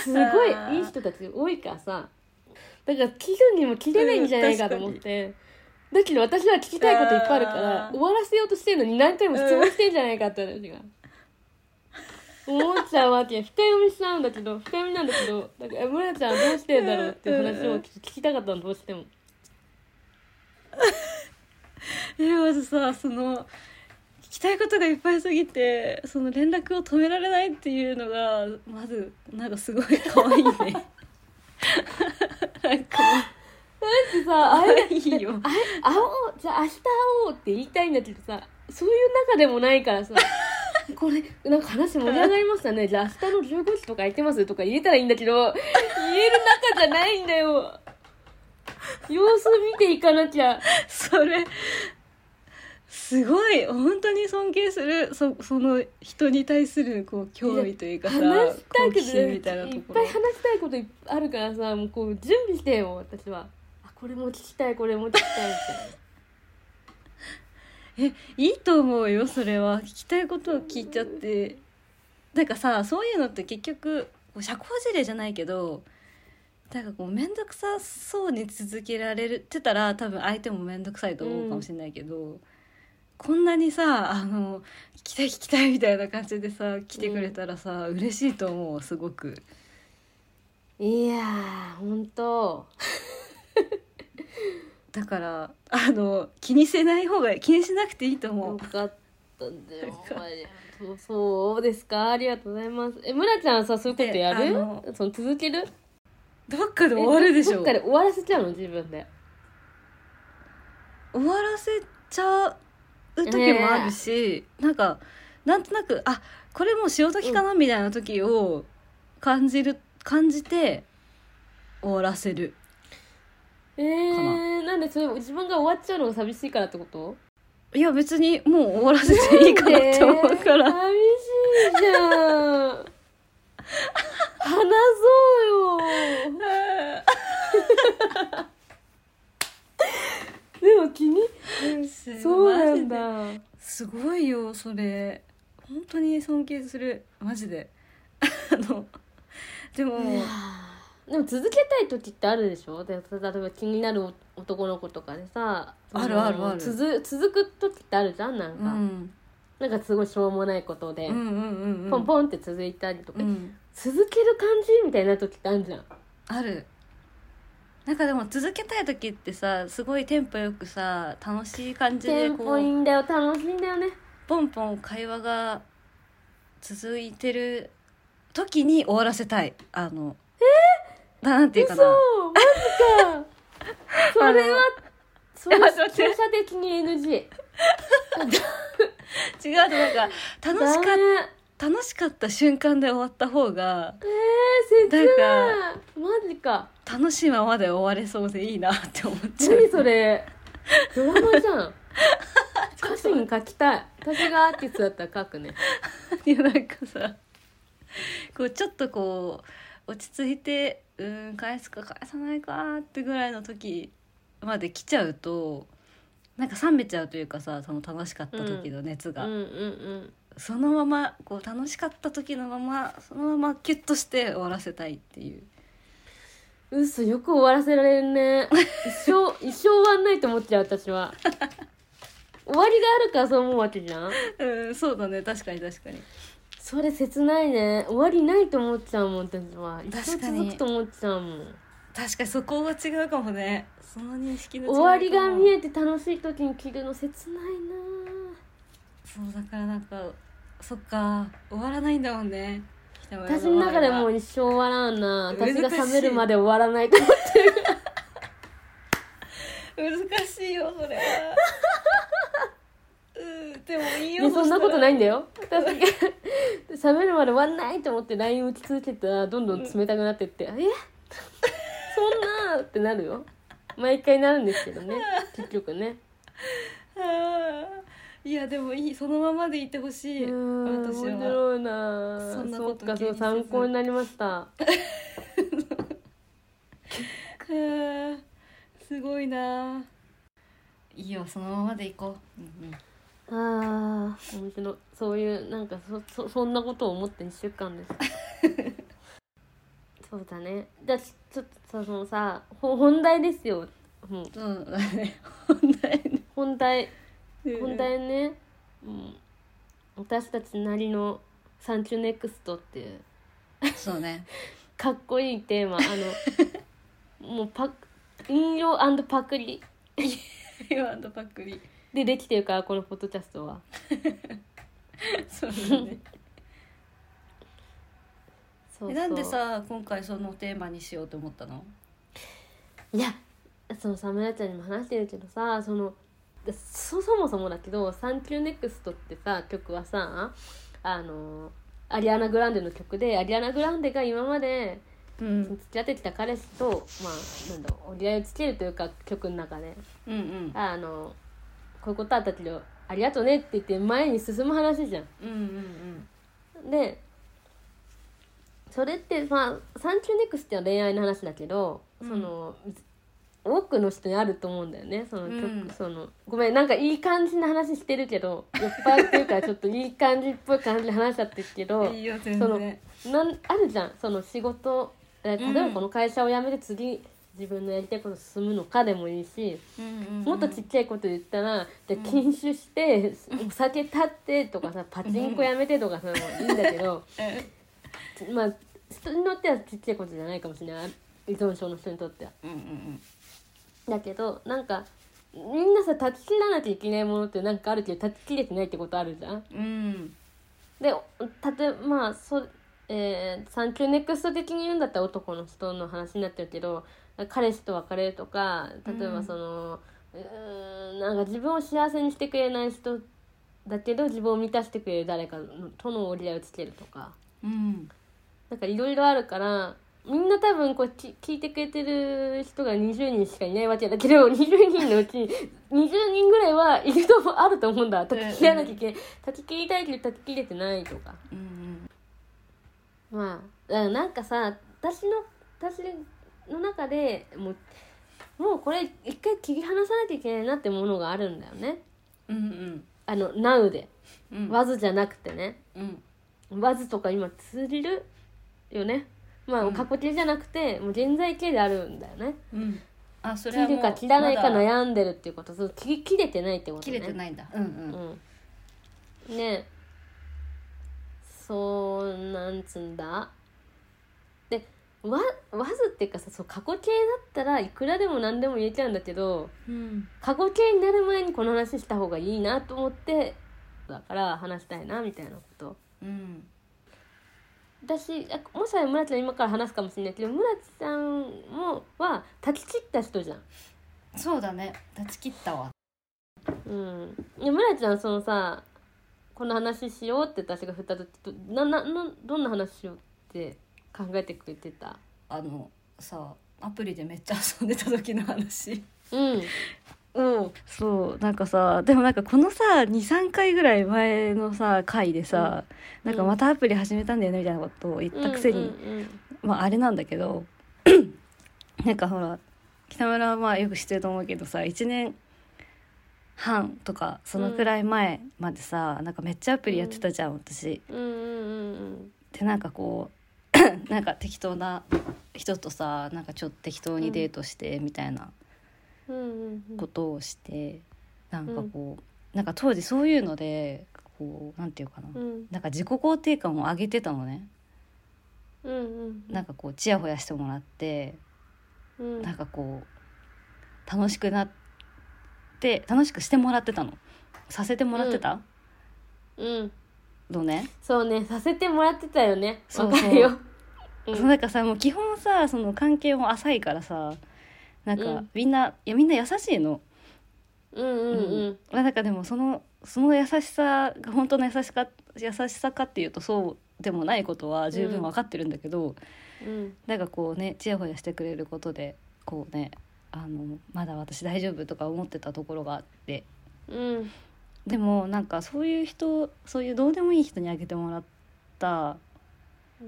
Speaker 2: すごいいい人たち多いからさだから切るにも切れないんじゃないかと思って、だけど私は聞きたいこといっぱいあるから終わらせようとしてるのに何回も質問してんじゃないかって話が。思っちゃうわけ深読みしちゃうんだけど深読みなんだけどだからえ村ちゃんはどうしてんだろうっていう話を聞きたかったのどうしても。
Speaker 1: でまずさその聞きたいことがいっぱいすぎてその連絡を止められないっていうのがまずなんかすごい可愛いね なんか
Speaker 2: ってさ、あれ、
Speaker 1: いいよ
Speaker 2: あれ、会おう、じゃあ明日会おうって言いたいんだけどさ、そういう中でもないからさ、これ、なんか話盛り上がりましたね。じゃあ明日の15時とか空いてますとか言えたらいいんだけど、言える中じゃないんだよ。様子見ていかなきゃ。
Speaker 1: それすごい。本当に尊敬する。そその人に対するこう興味というかさ
Speaker 2: 話したい。けど、
Speaker 1: い
Speaker 2: っぱい話したいことあるからさ、もうこう準備してよ、私は。あ、これも聞きたい、これも聞きたいみたいな。
Speaker 1: えいいと思うよそれは。聞きたいことを聞いちゃって。なんかさそういうのって結局社交辞令じゃないけどなんかこう面倒くさそうに続けられてたら多分相手も面倒くさいと思うかもしれないけど、こんなにさあの聞きたい聞きたいみたいな感じでさ来てくれたらさ、嬉しいと思うすごく。
Speaker 2: いやー、ほんと。
Speaker 1: だからあの気にせない方が気にしなくていいと思う。
Speaker 2: よかったんだよ。そうそうですか？ありがとうございます。え、村ちゃんはさ、そういうことやる？その続ける？
Speaker 1: どっかで終わるでしょ
Speaker 2: えどっかで終わらせちゃうの？自分で。
Speaker 1: 終わらせちゃう時もあるし、なんかなんとなくあこれもう潮時かなみたいな時を感じる感じて終わらせる
Speaker 2: えー、なんでそれ自分が終わっちゃうのが寂しいからってこと？
Speaker 1: いや別にもう終わらせていいかなって思うから
Speaker 2: 寂しいじゃん。話そうよ。でも気にそうなんだ。
Speaker 1: すごいよそれ。本当に尊敬する。マジで。あのでも、
Speaker 2: でも続けたい時ってあるでしょ？で例えば気になる男の子とかでさ
Speaker 1: あるあるある。
Speaker 2: 続続く時ってあるじゃん？なんか、
Speaker 1: うん、
Speaker 2: なんかすごいしょうもないことで、
Speaker 1: うんうんうんうん。
Speaker 2: ポンポンって続いたりとか、
Speaker 1: うん。
Speaker 2: 続ける感じみたいな時ってあるじゃん。
Speaker 1: あるなんかでも続けたい時ってさすごいテンポよくさ楽しい感じ
Speaker 2: テン
Speaker 1: でこ
Speaker 2: ポいいうんだよ楽しいんだよね。
Speaker 1: ポンポン会話が続いてる時に終わらせたい。あのえなんていうかな。
Speaker 2: マジか。それはそれ
Speaker 1: いや待って。待って
Speaker 2: 注射的に NG
Speaker 1: 違うとなんか楽しかっ
Speaker 2: ダメ。
Speaker 1: 楽しかった瞬間で終わった方が
Speaker 2: えー、切ない。マジか
Speaker 1: 楽しいままで終われそうでいいなって思っちゃう。
Speaker 2: 何それ？ドラマじゃん。歌詞に書きたい。私がアーティストだったら書くね。
Speaker 1: いやなんかさこうちょっとこう落ち着いてうーん返すか返さないかってぐらいの時まで来ちゃうとなんか冷めちゃうというかさその楽しかった時の熱が、
Speaker 2: うんうんうん。
Speaker 1: そのままこう楽しかった時のままそのままキュッとして終わらせたいっていう
Speaker 2: 嘘よく終わらせられるね。一生 一生終わんないと思っちゃう私は。終わりがあるからそう思うわけじゃん。
Speaker 1: うんそうだね。確かに確かに。
Speaker 2: それ切ないね。終わりないと思っちゃうもん私は。一生
Speaker 1: 確かに。
Speaker 2: 続くと思っちゃうもん。
Speaker 1: 確かにそこは違うかもね。その認識の違い
Speaker 2: 終わりが見
Speaker 1: え
Speaker 2: えて楽しい時に着るの切ないな。
Speaker 1: そうだからなんかそっか終わらないんだもんね
Speaker 2: 私の中でもう一生終わらんな。私が冷めるまで終わらないと思ってる。
Speaker 1: 難しいよそれは。うんでもいい
Speaker 2: い
Speaker 1: よ
Speaker 2: やそんなことないんだ
Speaker 1: よ。
Speaker 2: よ私が冷めるまで終わんないと思って LINE 打ち続けたらどんどん冷たくなってって「え？そんな?」ってなるよ。毎回なるんですけどね。結局ね
Speaker 1: いやでもいいそのままでいてほしい。
Speaker 2: うん
Speaker 1: 私は。
Speaker 2: 面白いな。
Speaker 1: そんなこと
Speaker 2: そう参考になりました。
Speaker 1: うんすごいな。いいよそのままでいこう、うんうん。
Speaker 2: ああ面白い。そういうなんかそそそんなことを思って1週間です。そうだね。じゃあちちょっとさそのさほ本題ですよ。もう。
Speaker 1: そうだね 本題。ね
Speaker 2: 本題。
Speaker 1: うん
Speaker 2: 本題ね、うん、私たちなりの「サンキューネクスト」っていう。
Speaker 1: そうね。
Speaker 2: かっこいいテーマ。あの もうパ引用パクリ。
Speaker 1: 今のパックリ。
Speaker 2: でできてるからこのポッドキャストは。
Speaker 1: そうだね。
Speaker 2: そうそう。
Speaker 1: えなんでさ今回そのテーマにしようと思ったの？
Speaker 2: いやそのさ村ちゃんにも話してるけどさそのそそもそもだけど「 thank u, next ってさ曲はさあのアリアナ・グランデの曲でアリアナ・グランデが今まで
Speaker 1: うん。
Speaker 2: 付き合ってきた彼氏とまあなんだろう折り合いをつけるというか曲の中で。
Speaker 1: うんうん。
Speaker 2: あのこういうことあったけどありがとうねって言って前に進む話じゃん。
Speaker 1: うんうんうん。
Speaker 2: でそれってまあ thank u, next は恋愛の話だけど、
Speaker 1: うん
Speaker 2: その多くの人にあると思うんだよね。その曲、
Speaker 1: うん。
Speaker 2: そのごめんなんかいい感じの話してるけど酔っ払ってるからちょっといい感じっぽい感じで話しちゃってるけど
Speaker 1: いいよ全
Speaker 2: その
Speaker 1: 然
Speaker 2: なんあるじゃん。その仕事え例えば
Speaker 1: うん
Speaker 2: この会社を辞めて次自分のやりたいこと進むのかでもいいし、
Speaker 1: うんうんうん。
Speaker 2: もっとちっちゃいこと言ったらじゃあ禁酒して、お酒立ってとかさパチンコやめてとかさもういいんだけど まあ人によってはちっちゃいことじゃないかもしれない。依存症の人にとっては。
Speaker 1: うんうん
Speaker 2: だけどなんかみんなさ断ち切らなきゃいけないものってなんかあるけど断ち切れてないってことあるじゃん？
Speaker 1: うん。うん
Speaker 2: でたとえまあそえー、 thank u, next 的に言うんだったら男の人の話になってるけど彼氏と別れるとか例えばその、うーんなんか自分を幸せにしてくれない人だけど自分を満たしてくれる誰かのとの折り合いをつけるとか。
Speaker 1: うん。
Speaker 2: なんかいろいろあるからみんな多分こうき聞いてくれてる人が20人しかいないわけだけど20人のうち 20人ぐらいはいるとあると思うんだ。断ち切らなきゃいけない断ち切りたいけど断ち切れてないとか。
Speaker 1: うん
Speaker 2: まあだからなんかさ私の私の中でもうもうこれ一回切り離さなきゃいけないなってものがあるんだよね。
Speaker 1: うんうん。
Speaker 2: あの Now で。
Speaker 1: うん。
Speaker 2: わずじゃなくてね。
Speaker 1: うん。
Speaker 2: わずとか今通じるよねまあ
Speaker 1: うん。
Speaker 2: 過去形じゃなくてもう現在形であるんだよね。
Speaker 1: うん。あそれはもう
Speaker 2: 切るか切らないか
Speaker 1: まだ。
Speaker 2: 悩んでるっていうこと。そう切り切れてないってことね。
Speaker 1: 切れてないんだ。うんうん。
Speaker 2: うんね。そうなんつんだ。でわわずっていうかさそう過去形だったらいくらでも何でも言えちゃうんだけど
Speaker 1: うん。
Speaker 2: 過去形になる前にこの話した方がいいなと思ってだから話したいなみたいなこと。
Speaker 1: うん
Speaker 2: 私あもしかしたら村ちゃん今から話すかもしれないけど村ちゃんもは断ち切った人じゃん。
Speaker 1: そうだね。断ち切ったわ。
Speaker 2: うん、いや村ちゃんそのさこの話しようって私が振った時どなななどんな話しようって考えてくれてた？
Speaker 1: あのさアプリでめっちゃ遊んでた時の話。
Speaker 2: うん
Speaker 1: うん。そうなんかさでもなんかこのさ23回ぐらい前のさ回でさ、
Speaker 2: うん。
Speaker 1: なんかまたアプリ始めたんだよねみたいなことを言ったくせに、
Speaker 2: うんうん
Speaker 1: まああれなんだけど なんかほら北村はまあよく知ってると思うけどさ1年半とかそのくらい前までさ、なんかめっちゃアプリやってたじゃん、私。
Speaker 2: うんうんうん。
Speaker 1: でなんかこう なんか適当な人とさなんかちょっと適当にデートしてみたいな
Speaker 2: うんうんうん。
Speaker 1: ことをして、なんかこうなんか当時そういうのでこうなんていうかな、
Speaker 2: うん。
Speaker 1: なんか自己肯定感を上げてたのね。
Speaker 2: うんうん。
Speaker 1: なんかこうちやほやしてもらって
Speaker 2: うん。
Speaker 1: なんかこう楽しくなって楽しくしてもらってたの。させてもらってた？
Speaker 2: うん。
Speaker 1: のね、
Speaker 2: そうね。させてもらってたよね。
Speaker 1: そう。
Speaker 2: わかるよ。うん。
Speaker 1: そうなんかさもう基本さその関係も浅いからさなんか、
Speaker 2: うん。
Speaker 1: みんないやみんな優しいの、
Speaker 2: うんうんうん。
Speaker 1: まあなんかでもそのその優しさが本当の優しか優しさかっていうとそうでもないことは十分分かってるんだけど、
Speaker 2: うん。
Speaker 1: なんかこうねちやほやしてくれることでこうねあのまだ私大丈夫とか思ってたところがあって。
Speaker 2: うん。
Speaker 1: でもなんかそういう人そういうどうでもいい人にあげてもらった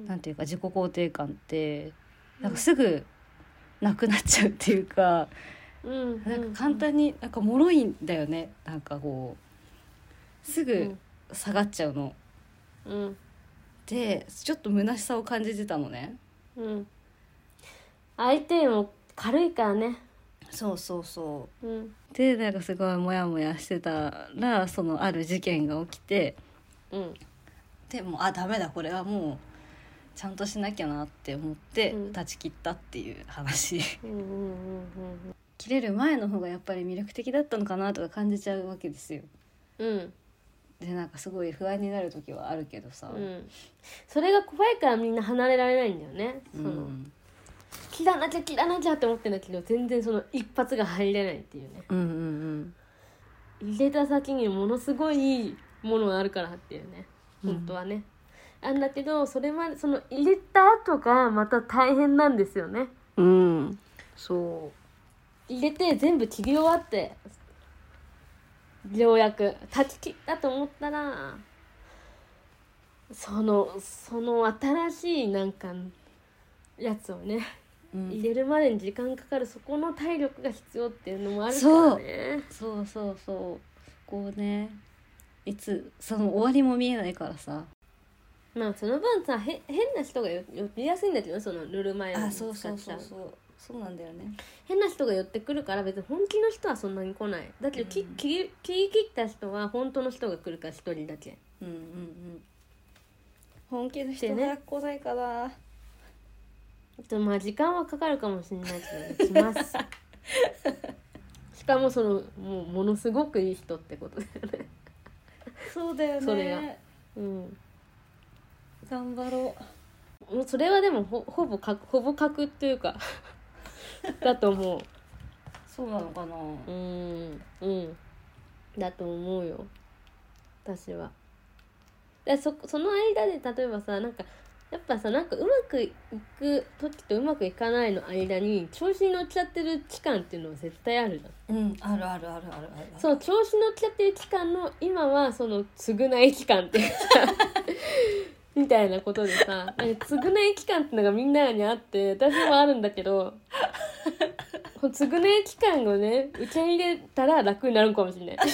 Speaker 1: なんていうか自己肯定感ってなんかすぐなくなっちゃうっていうか、
Speaker 2: うん。
Speaker 1: なんか簡単になんか脆いんだよね。なんかこうすぐ下がっちゃうの。
Speaker 2: うん。
Speaker 1: でちょっと虚しさを感じてたのね。
Speaker 2: うん。相手も軽いからね。
Speaker 1: そうそうそう。
Speaker 2: うん。
Speaker 1: でなんかすごいモヤモヤしてたらそのある事件が起きて。
Speaker 2: うん。
Speaker 1: でもうあダメだこれはもうちゃんとしなきゃなって思って
Speaker 2: うん。
Speaker 1: 断ち切ったっていう話。
Speaker 2: うんうんうん
Speaker 1: 切れる前の方がやっぱり魅力的だったのかなとか感じちゃうわけですよ。
Speaker 2: うん。うん
Speaker 1: でなんかすごい不安になる時はあるけどさ、
Speaker 2: うん。それが怖いからみんな離れられないんだよね。
Speaker 1: う
Speaker 2: その
Speaker 1: ん、
Speaker 2: 切らなきゃ切らなきゃって思ってんだけど全然その一発が入れないっていうね。
Speaker 1: うんうん
Speaker 2: 入れた先にものすごいいいものがあるからっていうね。
Speaker 1: うん。
Speaker 2: 本当はね、あんだけどそれまでその入れた後がまた大変なんですよね。
Speaker 1: うん。う。んそ
Speaker 2: 入れて全部切り終わってようやく。断ち切ったと思ったらそのその新しいなんかやつをね
Speaker 1: う、うん。
Speaker 2: 入れるまでに時間かかる。そこの体力が必要っていうのもあるからね。
Speaker 1: そうそうそう。こうねいつその終わりも見えないからさ
Speaker 2: まあその分さへ変な人がよ寄りやすいんだけどその塗る前に
Speaker 1: あそうそう
Speaker 2: 使っちゃ
Speaker 1: そうそう。そうなんだよね。
Speaker 2: 変な人が寄ってくるから別に本気の人はそんなに来ない。だけど、き
Speaker 1: うん。
Speaker 2: 切り切り切った人は本当の人が来るから一人だけ。
Speaker 1: うんうんうん。本気の
Speaker 2: 人早
Speaker 1: く来ないかな。
Speaker 2: ちょっとまあ時間はかかるかもしれないけど、ね、来ます。しかもそのもうものすごくいい人ってことだよね。
Speaker 1: そうだよね。
Speaker 2: それが。うん
Speaker 1: 頑張ろ
Speaker 2: もうそれはでもほほぼ確ほぼ確っていうか だと思う。
Speaker 1: うそうなのかな。
Speaker 2: うんうん。だと思うよ。私は。でそその間で例えばさなんかやっぱさなんかうまくいく時とうまくいかないの間に調子に乗っちゃってる期間っていうのは絶対あるじゃん。
Speaker 1: うんあるあるあるあるある。
Speaker 2: そう調子乗っちゃってる期間の今はその償い期間っていうか みたいなことでさなんか償い期間ってのがみんなにあって私もあるんだけどこの償い期間をね受け入れたら楽になるかもしれない。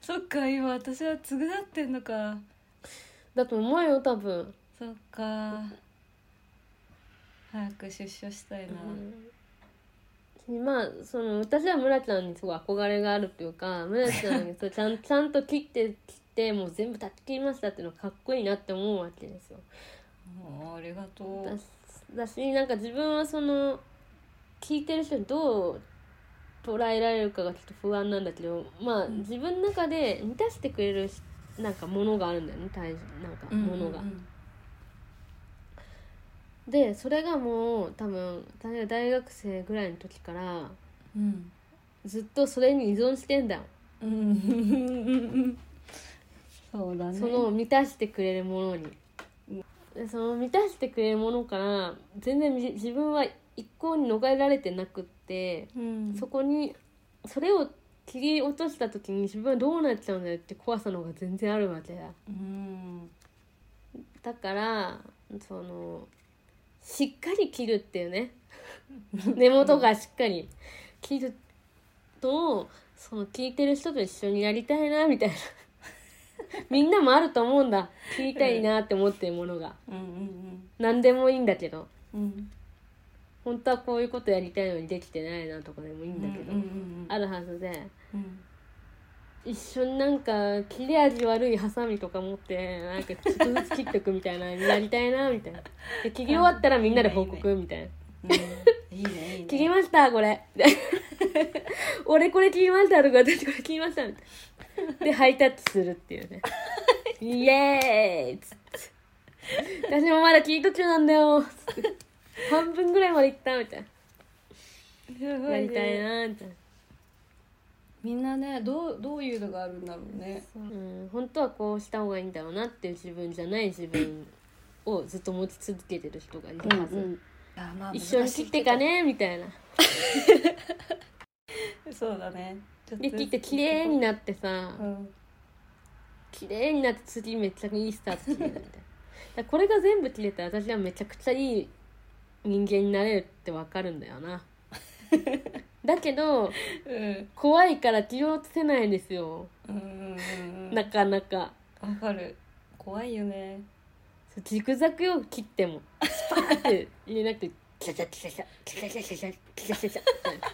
Speaker 1: そっか今私は償ってんのか。
Speaker 2: だと思うよ多分、
Speaker 1: そっか。早く出所したいな、
Speaker 2: うん、まあその私は村ちゃんにすごい憧れがあるっていうか村ちゃんにそうちゃんちゃんと切って切ってもう全部断ち切りましたっていうのがかっこいいなって思うわけですよ。
Speaker 1: もうありがとう。
Speaker 2: だしなんか自分はその聞いてる人にどう捉えられるかがちょっと不安なんだけどまあ自分の中で満たしてくれるしなんかものがあるんだよね体重なんかものが。でそれがもう多分例えば大学生ぐらいの時から
Speaker 1: うん。
Speaker 2: ずっとそれに依存してんだよ、
Speaker 1: うんうんそうだね。
Speaker 2: その満たしてくれるものに。でその満たしてくれるものから全然じ自分は一向に逃れられてなくって。
Speaker 1: うん。
Speaker 2: そこにそれを切り落とした時に自分はどうなっちゃうんだよって怖さの方が全然あるわけだ。
Speaker 1: うん。
Speaker 2: だからそのしっかり切るっていうね。根元がしっかり。切るとその聞いてる人と一緒にやりたいなみたいな みんなもあると思うんだ。切りたいなって思ってるものが。
Speaker 1: うんうん
Speaker 2: 何でもいいんだけど。
Speaker 1: うん。
Speaker 2: 本当はこういうことやりたいのにできてないなとかでもいいんだけど、
Speaker 1: うんうんうん
Speaker 2: あるはずで。
Speaker 1: うん。
Speaker 2: 一緒になんか切れ味悪いハサミとか持ってなんかちょっとずつ切っていくみたいなやりたいなみたいな。で切り終わったらみんなで報告みたいな。
Speaker 1: うんいいねいいね。
Speaker 2: 切りましたこれ。俺これ切りましたとか私これ切りましたみたいなでハイタッチするっていうね。イエーイっつって。私もまだ切り途中なんだよ。つって半分ぐらいまでいったみたいな。やりたいなみたいな。
Speaker 1: みんなねどうどういうのがあるんだろうね。
Speaker 2: う。ん本当はこうした方がいいんだろうなっていう自分じゃない自分をずっと持ち続けてる人がいるはず、
Speaker 1: いやまあ
Speaker 2: 一緒に切ってかねみたいな。
Speaker 1: そうだねちょっと
Speaker 2: で切って綺麗になってさ、
Speaker 1: うん
Speaker 2: 綺麗になって次めっちゃいいスタート切れるみたい これが全部切れたら私はめちゃくちゃいい人間になれるってわかるんだよな。だけど
Speaker 1: うん。
Speaker 2: 怖いから切り落とせないんですよ。
Speaker 1: うんうんうん
Speaker 2: なかなか。
Speaker 1: わかる。怖いよね。
Speaker 2: そうジグザグを切ってもスパーって入れなくてキャキャキャキャキャキャキャキャキャキャキャキャみたいな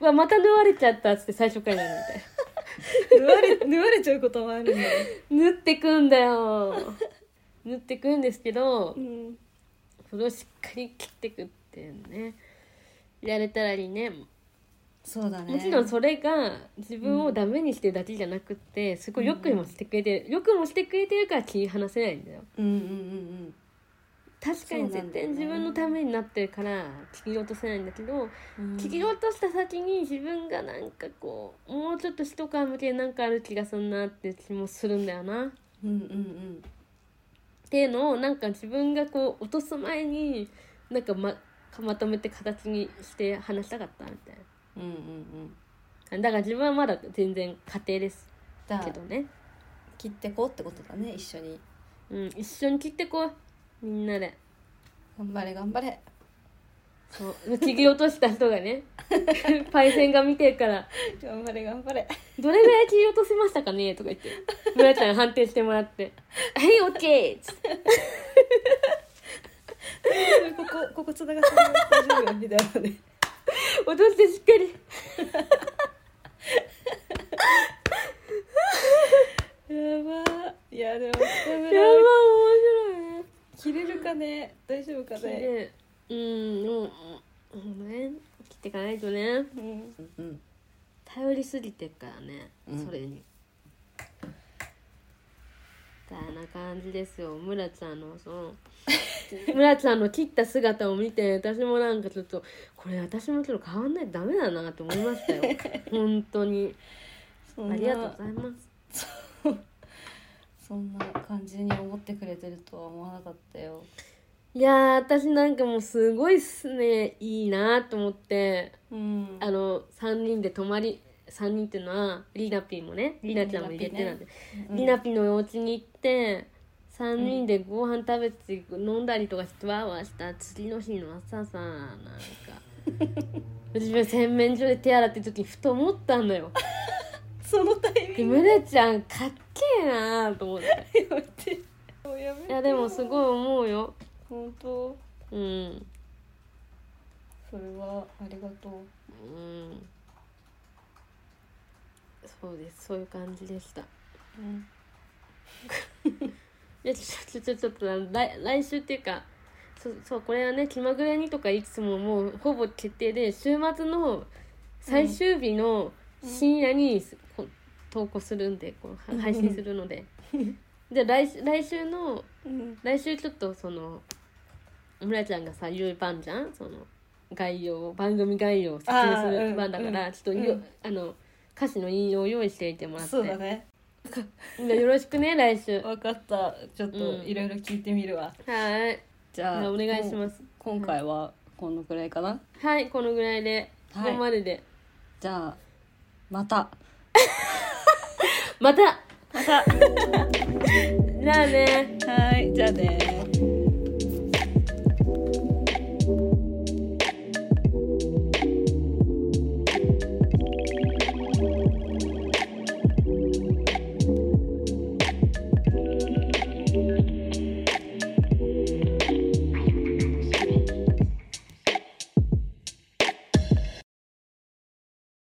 Speaker 2: うわまた縫われちゃったっつって最初からなるみたいな。
Speaker 1: 縫われ縫われちゃうこともあるんだ。よ
Speaker 2: 縫ってくんだよ。縫ってくんですけど
Speaker 1: うん
Speaker 2: それをしっかり切ってくっていうね。やれたらいいね。
Speaker 1: そうだね。
Speaker 2: もちろんそれが自分をダメにしてるだけじゃなくってすごいよくもしてくれてる、よくもしてくれてるから切り離せないんだよ。
Speaker 1: うんうんうん
Speaker 2: 確かに絶対自分のためになってるから切り落とせないんだけど、
Speaker 1: うん。
Speaker 2: 切り落とした先に自分がなんかこうもうちょっと一皮向けなんかある気がするなって気もするんだよな。
Speaker 1: うんうん
Speaker 2: っていうのをなんか自分がこう落とす前になんかままとめて形にして話したかったみたい
Speaker 1: うんうんうんうん。
Speaker 2: なだから自分はまだ全然家庭ですけどね、
Speaker 1: 切ってこうってことだね一緒に。
Speaker 2: うん、一緒に切ってこうみんなで。
Speaker 1: 頑張れ頑張れ。
Speaker 2: そう。切り落とした人がね。パイセンが見てるから。
Speaker 1: 頑張れ頑張れ「
Speaker 2: どれぐらい切り落とせましたかね?」とか言って。村ちゃんに判定してもらって「はいオッケー!」っつって
Speaker 1: ここここつながってる大丈夫みたいなね
Speaker 2: 落としてしっかり。
Speaker 1: やば。いやでも北
Speaker 2: やば
Speaker 1: 村
Speaker 2: 面白い。ね
Speaker 1: 切れるかね？大丈夫かね？
Speaker 2: でうんでもうん。ね切っていかないとね。
Speaker 1: うん。うん。
Speaker 2: 頼りすぎてるからね、
Speaker 1: うん。
Speaker 2: それに。みたいな感じですよ。村ちゃんのその 村ちゃんの切った姿を見て私もなんかちょっとこれ私もちょっと変わんないとダメだなって思いましたよ。本当に。ありがとうございます
Speaker 1: そんな感じに思ってくれてるとは思わなかったよ。
Speaker 2: いやー私なんかもうすごいっすね。いいなと思って。
Speaker 1: うん。
Speaker 2: あの3人で泊まり3人っていうのはリナピーもねリナちゃんも入れてなんで、
Speaker 1: うん
Speaker 2: リナピのお家に行って3人でご飯食べて飲んだりとかしてわーわーした。次の日の朝さなんか。自分洗面所で手洗ってる時にふと思ったんだよ
Speaker 1: そのタイミ
Speaker 2: で
Speaker 1: ング。
Speaker 2: ムレちゃんかっけえなと思って。
Speaker 1: やめて。もうやめて
Speaker 2: いやでもすごい思うよ。
Speaker 1: 本当。
Speaker 2: うん
Speaker 1: それはありがとう。
Speaker 2: うん。そうですそういう感じでした。
Speaker 1: うん。
Speaker 2: でちょちょちょっと来来週っていうかそそうこれはね気まぐれにとか言いつつももうほぼ決定で週末の最終日の深夜に、こ投稿するんでこうは配信するので。で来週来週の
Speaker 1: うん。
Speaker 2: 来週ちょっとその村ちゃんがさ言う番じゃん？その概要番組概要を説明する番だから、
Speaker 1: うん
Speaker 2: ちょっとよ、
Speaker 1: うん。
Speaker 2: あの歌詞の引用を用意しておいてもらって。
Speaker 1: そうだね。
Speaker 2: でよろしくね来週。は
Speaker 1: 分かった。ちょっと
Speaker 2: うん
Speaker 1: いろいろ聞いてみるわ、
Speaker 2: ーい。
Speaker 1: じゃあ
Speaker 2: じゃあお願いします。
Speaker 1: 今回はこのくらいかな、
Speaker 2: はいこのぐらいで、
Speaker 1: はい。
Speaker 2: ここまでで。
Speaker 1: じゃあまた
Speaker 2: また。
Speaker 1: また。
Speaker 2: じゃあね。
Speaker 1: はいじゃあね